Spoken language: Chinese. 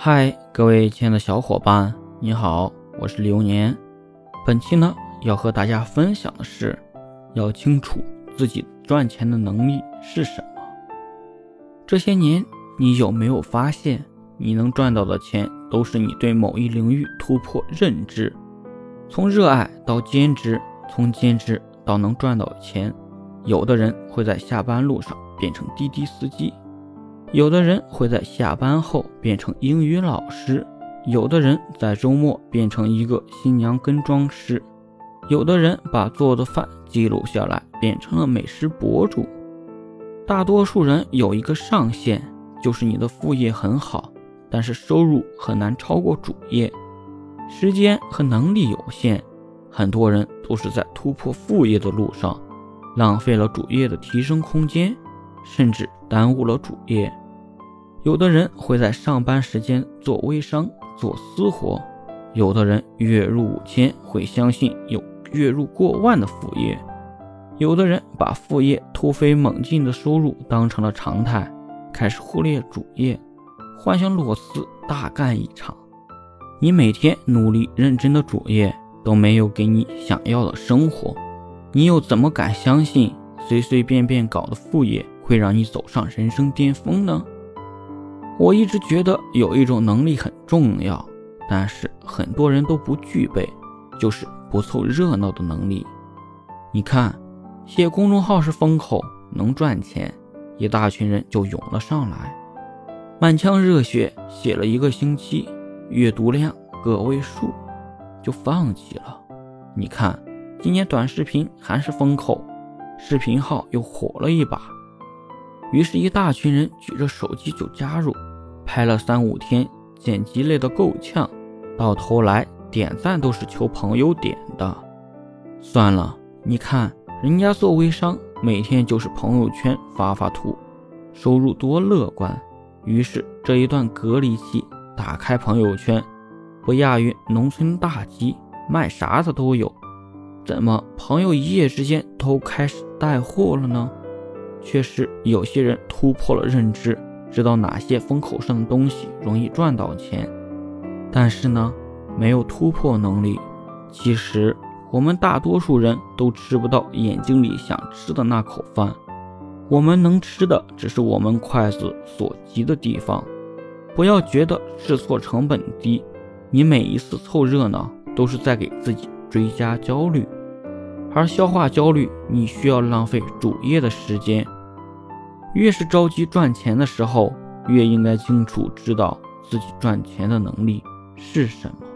嗨，各位亲爱的小伙伴，你好，我是流年。本期呢，要和大家分享的是，要清楚自己赚钱的能力是什么。这些年，你有没有发现，你能赚到的钱，都是你对某一领域突破认知，从热爱到兼职，从兼职到能赚到钱。有的人会在下班路上变成滴滴司机。有的人会在下班后变成英语老师，有的人在周末变成一个新娘跟妆师，有的人把做的饭记录下来变成了美食博主。大多数人有一个上限，就是你的副业很好，但是收入很难超过主业。时间和能力有限，很多人都是在突破副业的路上，浪费了主业的提升空间。甚至耽误了主业。有的人会在上班时间做微商、做私活；有的人月入五千会相信有月入过万的副业；有的人把副业突飞猛进的收入当成了常态，开始忽略主业，幻想裸辞大干一场。你每天努力认真的主业都没有给你想要的生活，你又怎么敢相信随随便便搞的副业？会让你走上人生巅峰呢？我一直觉得有一种能力很重要，但是很多人都不具备，就是不凑热闹的能力。你看，写公众号是风口，能赚钱，一大群人就涌了上来，满腔热血写了一个星期，阅读量个位数，就放弃了。你看，今年短视频还是风口，视频号又火了一把。于是，一大群人举着手机就加入，拍了三五天，剪辑累得够呛，到头来点赞都是求朋友点的。算了，你看人家做微商，每天就是朋友圈发发图，收入多乐观。于是这一段隔离期，打开朋友圈，不亚于农村大集，卖啥的都有。怎么朋友一夜之间都开始带货了呢？确实，有些人突破了认知，知道哪些风口上的东西容易赚到钱，但是呢，没有突破能力。其实，我们大多数人都吃不到眼睛里想吃的那口饭，我们能吃的只是我们筷子所及的地方。不要觉得试错成本低，你每一次凑热闹都是在给自己追加焦虑。而消化焦虑，你需要浪费主业的时间。越是着急赚钱的时候，越应该清楚知道自己赚钱的能力是什么。